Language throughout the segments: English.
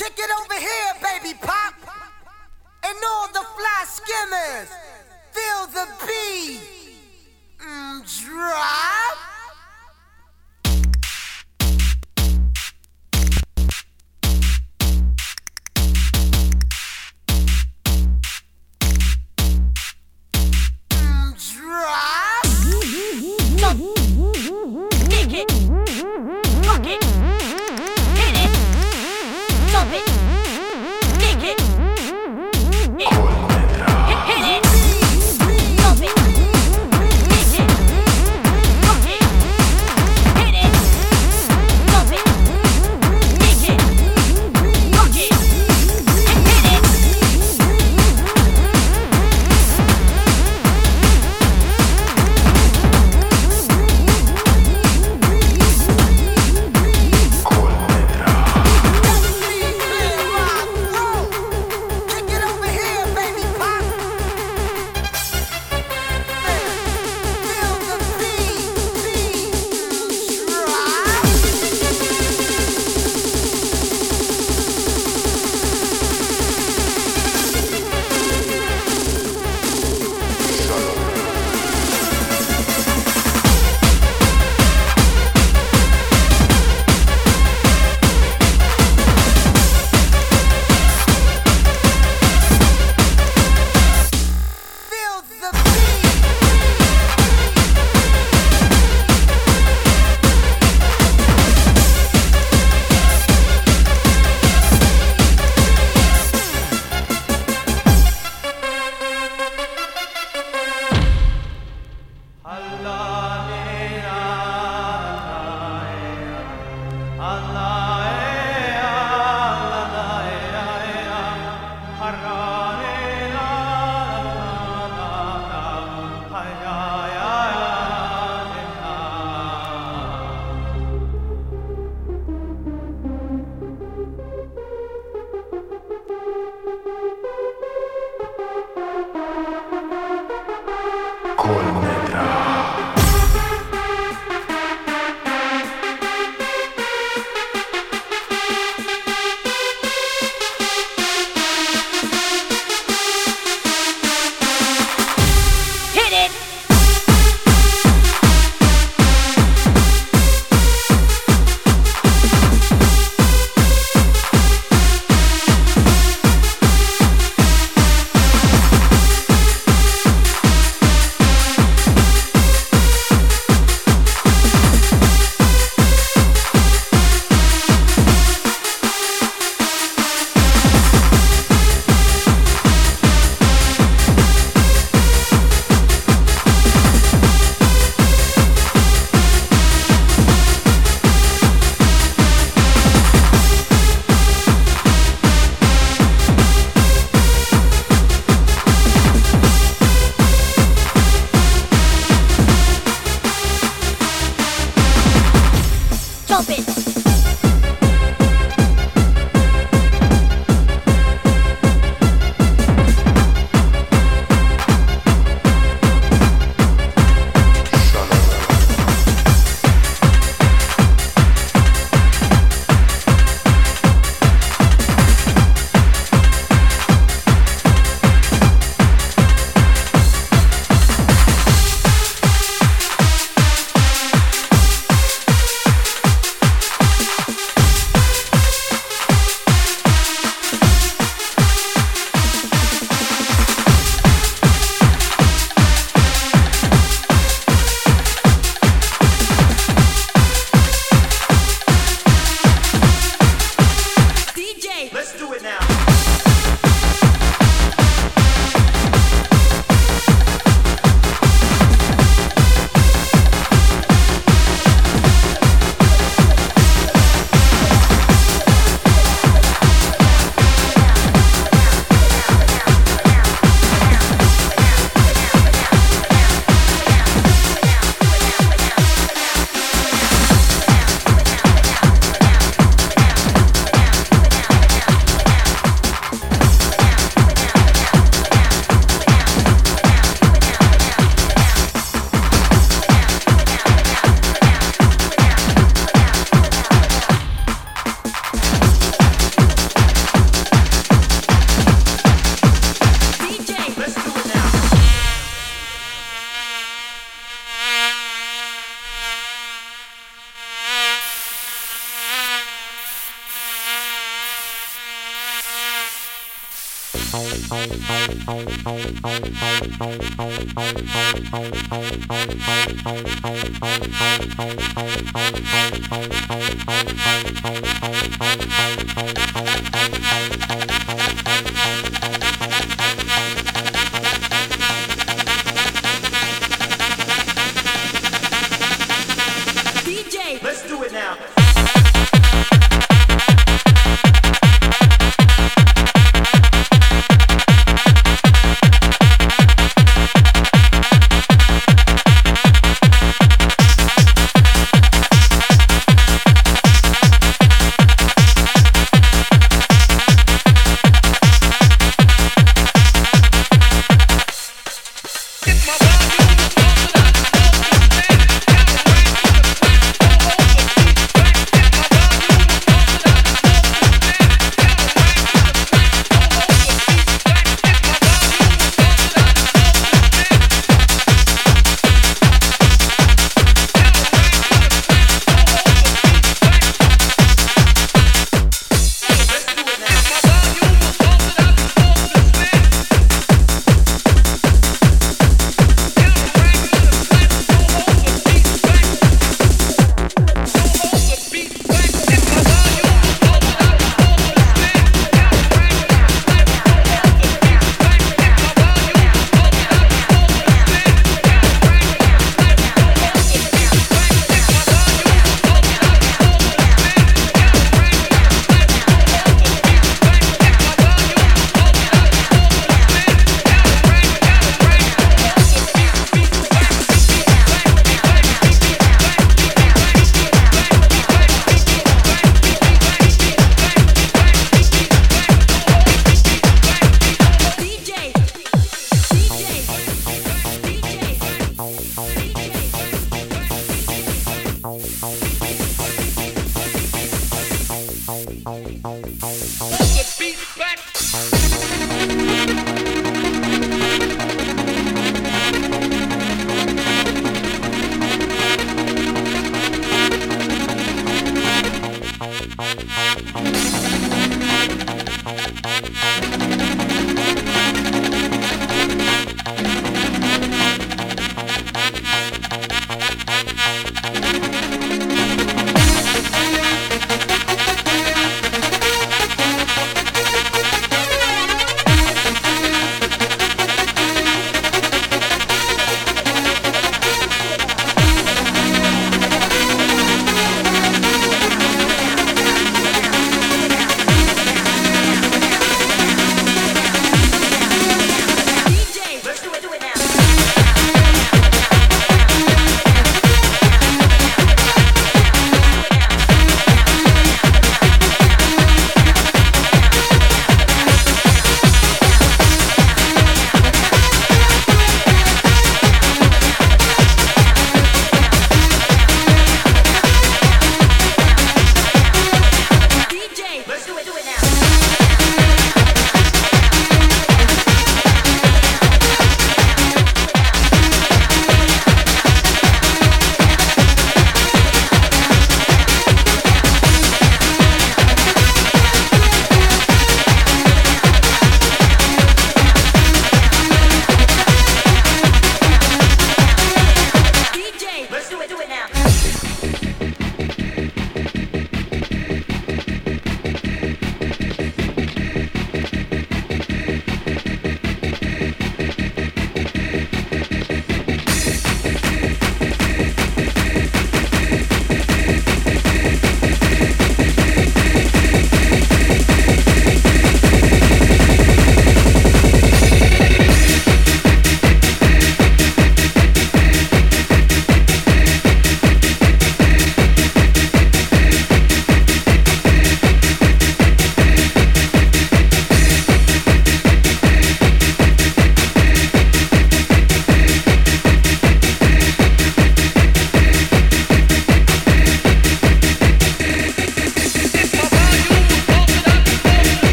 Kick it over here, baby pop. And all the fly skimmers, feel the beat. Mm, drop.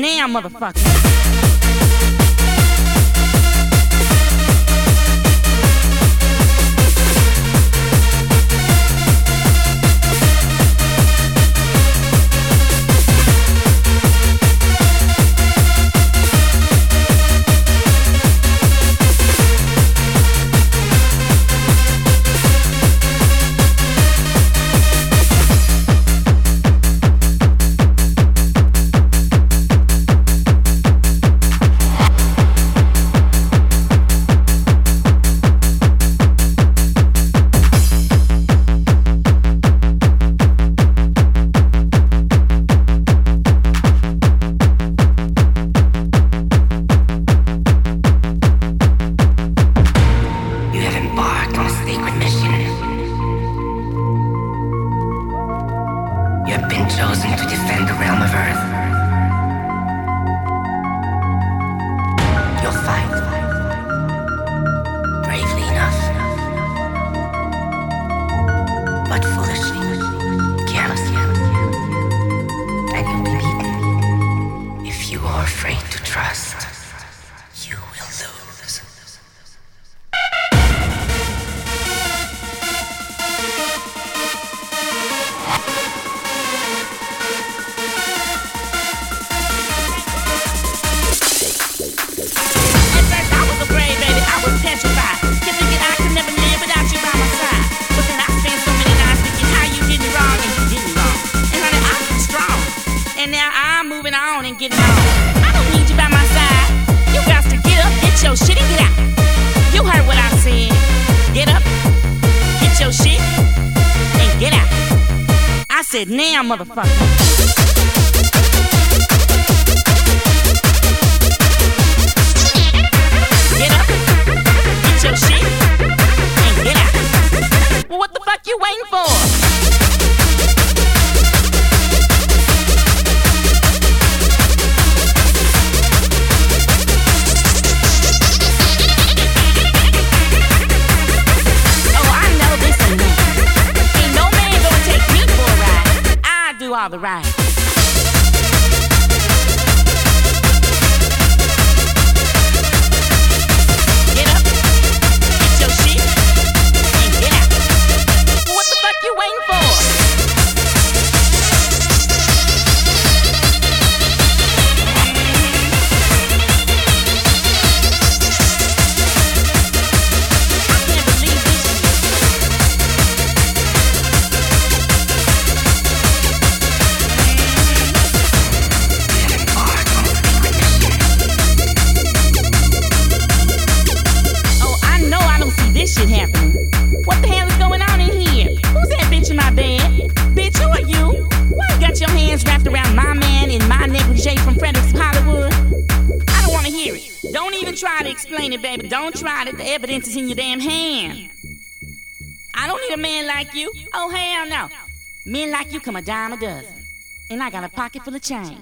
now, motherfucker. motherfucker. Don't try it. The evidence is in your damn hand. I don't need a man like you. Oh, hell no. Men like you come a dime a dozen. And I got a pocket full of change.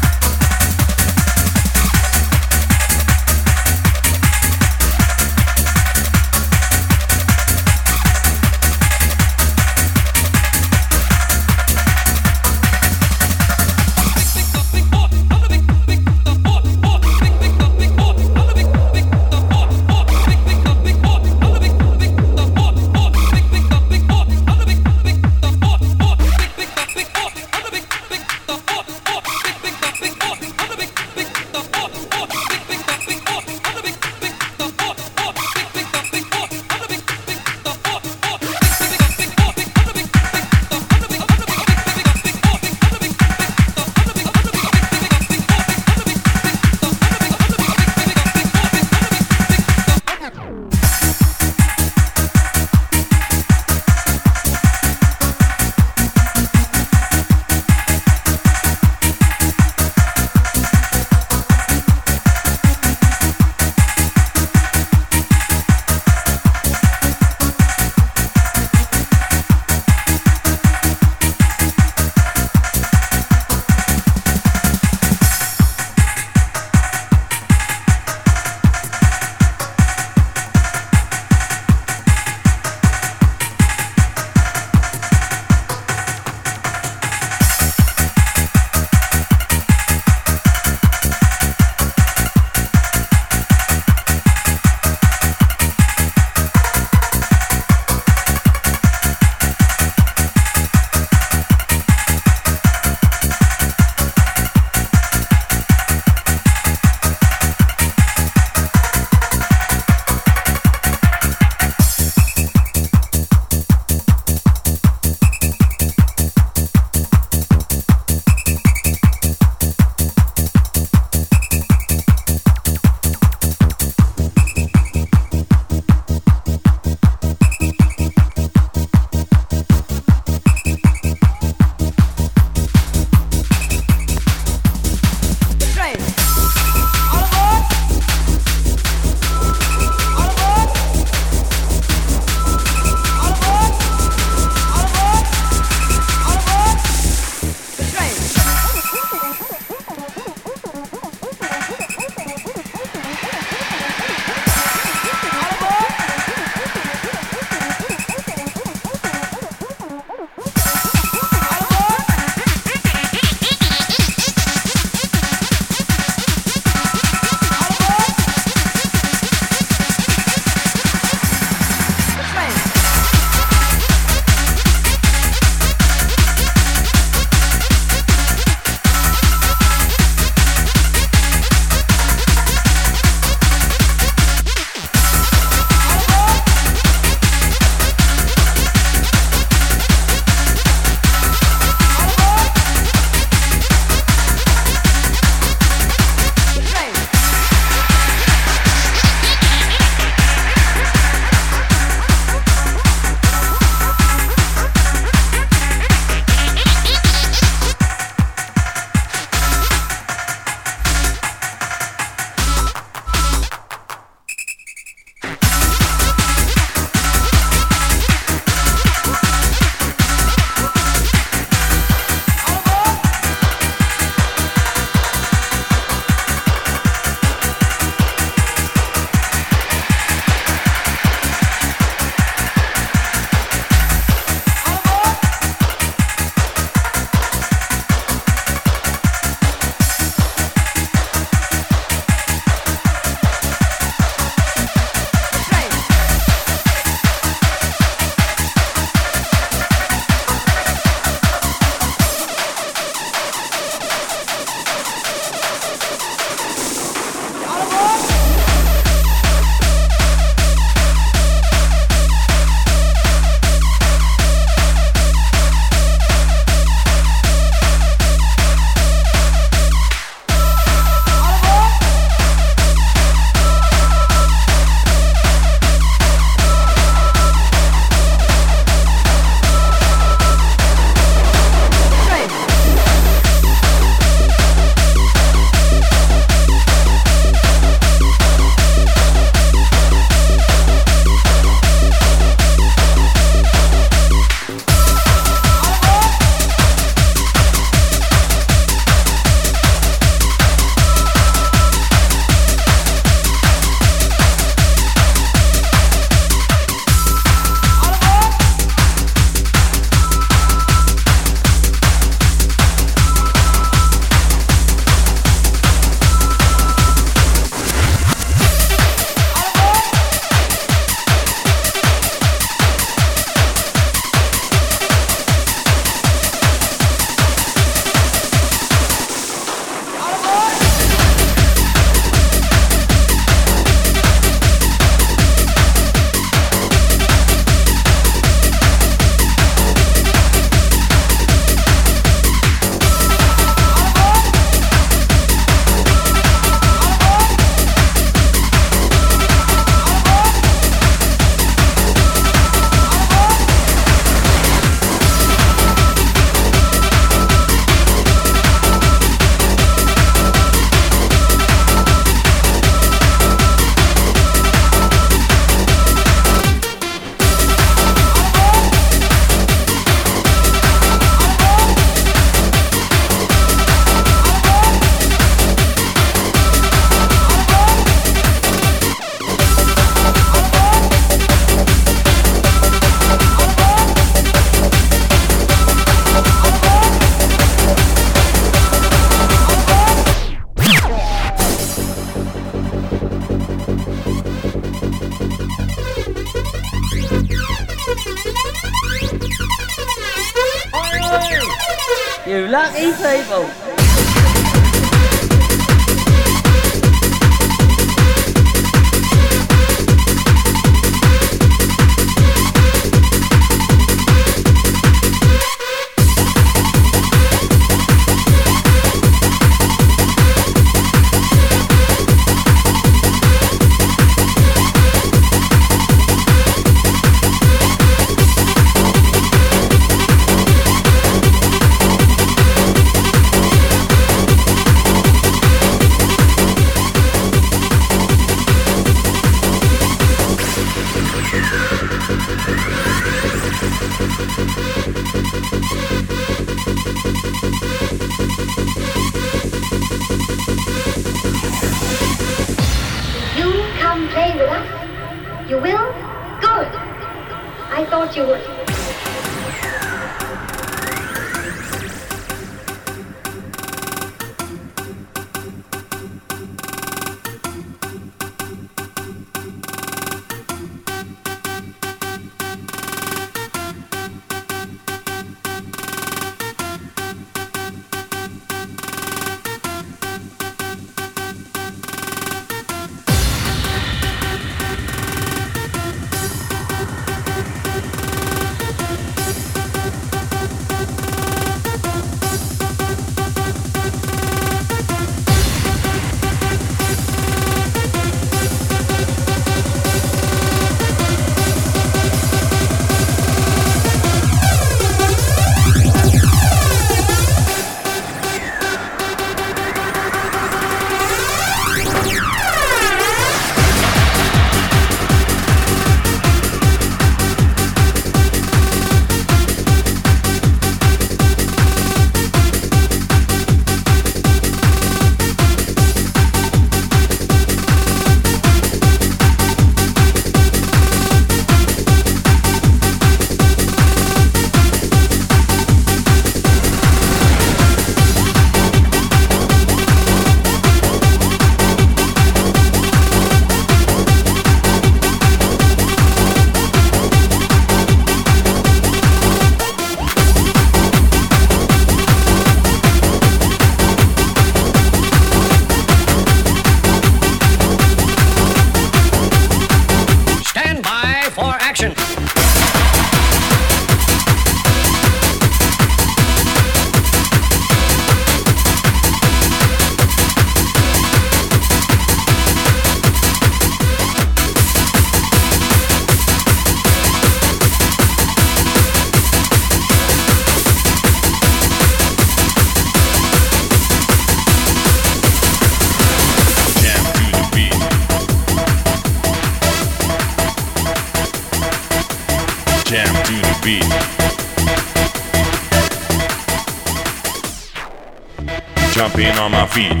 David.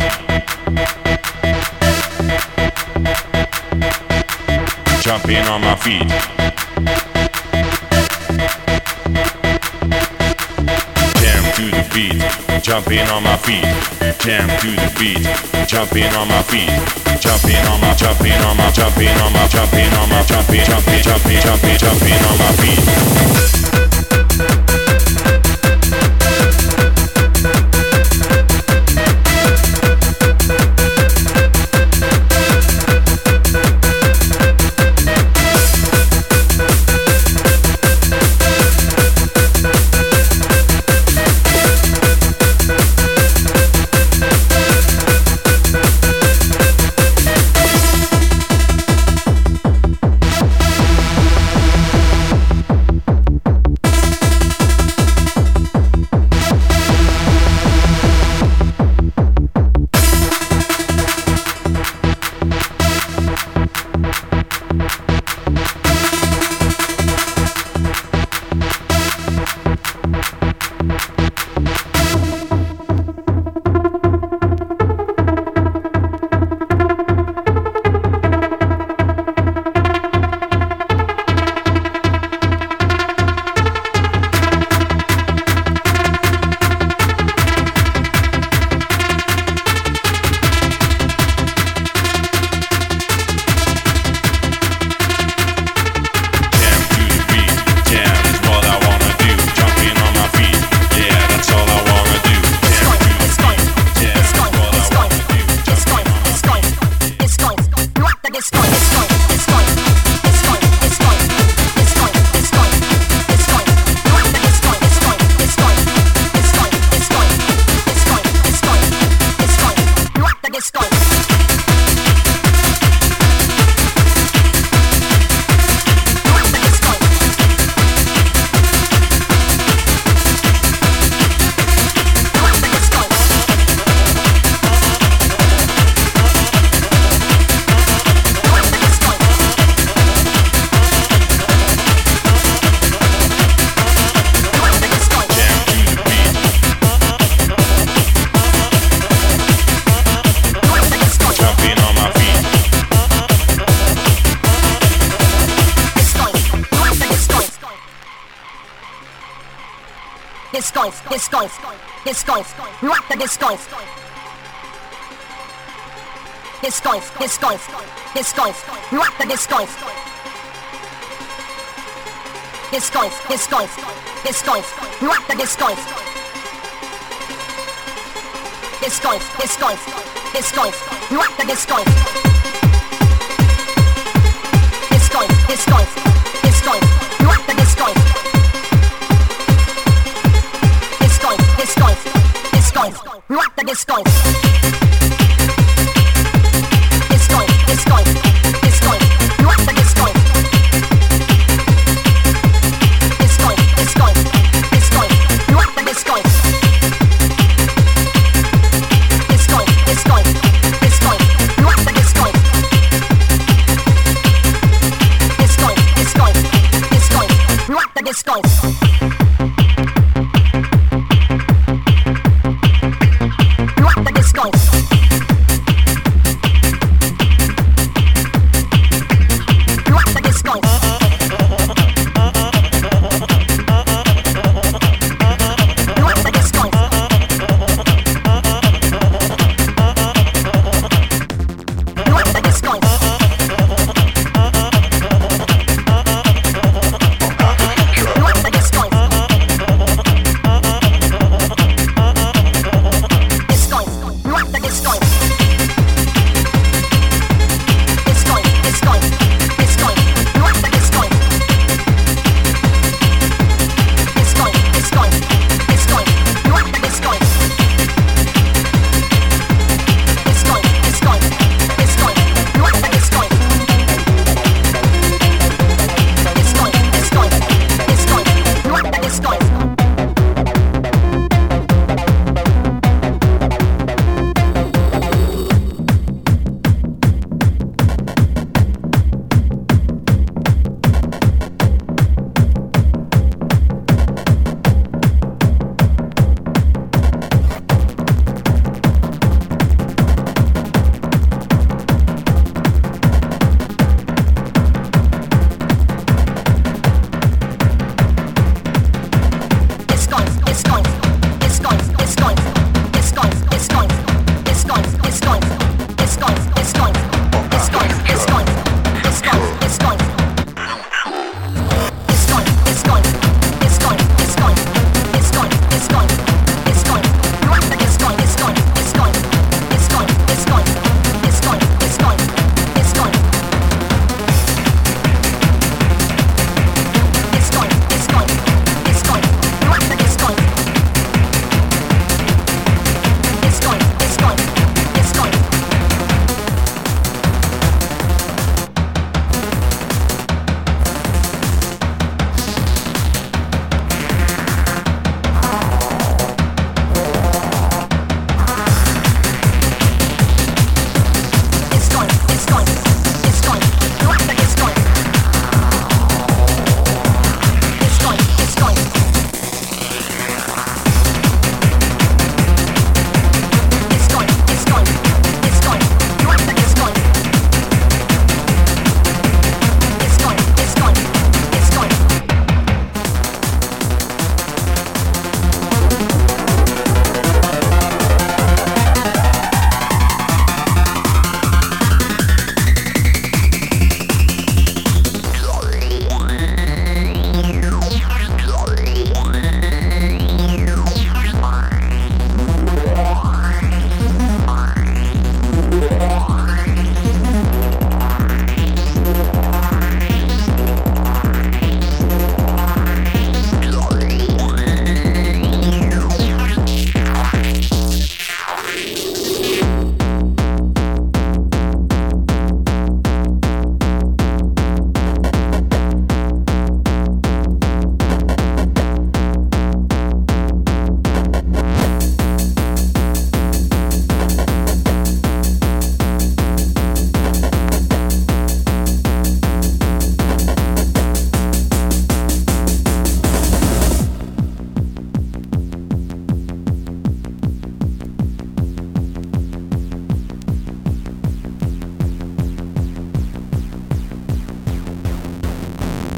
Jumping on my feet. Jam to the beat, jumping on my feet. Jam to the beat, jumping on my feet. Jumping on my, jumping on my, jumping on my, jumping on my, jumping, jumping, jumping, jumping, jumping on my feet. disco, rock the disco. Disco, disco, disco, rock the disco. Disco, disco.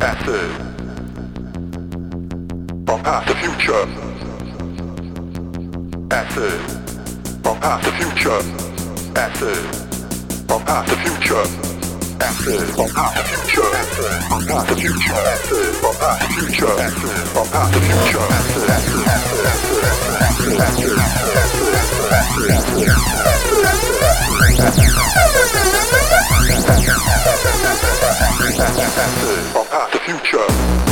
Acid from past the future. Acid from past the future. Acid from past the future to future.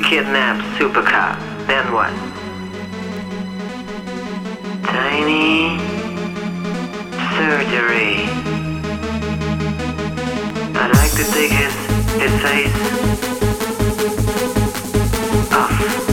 We kidnapped Supercop. Then what? Tiny surgery. I'd like to take his his face off.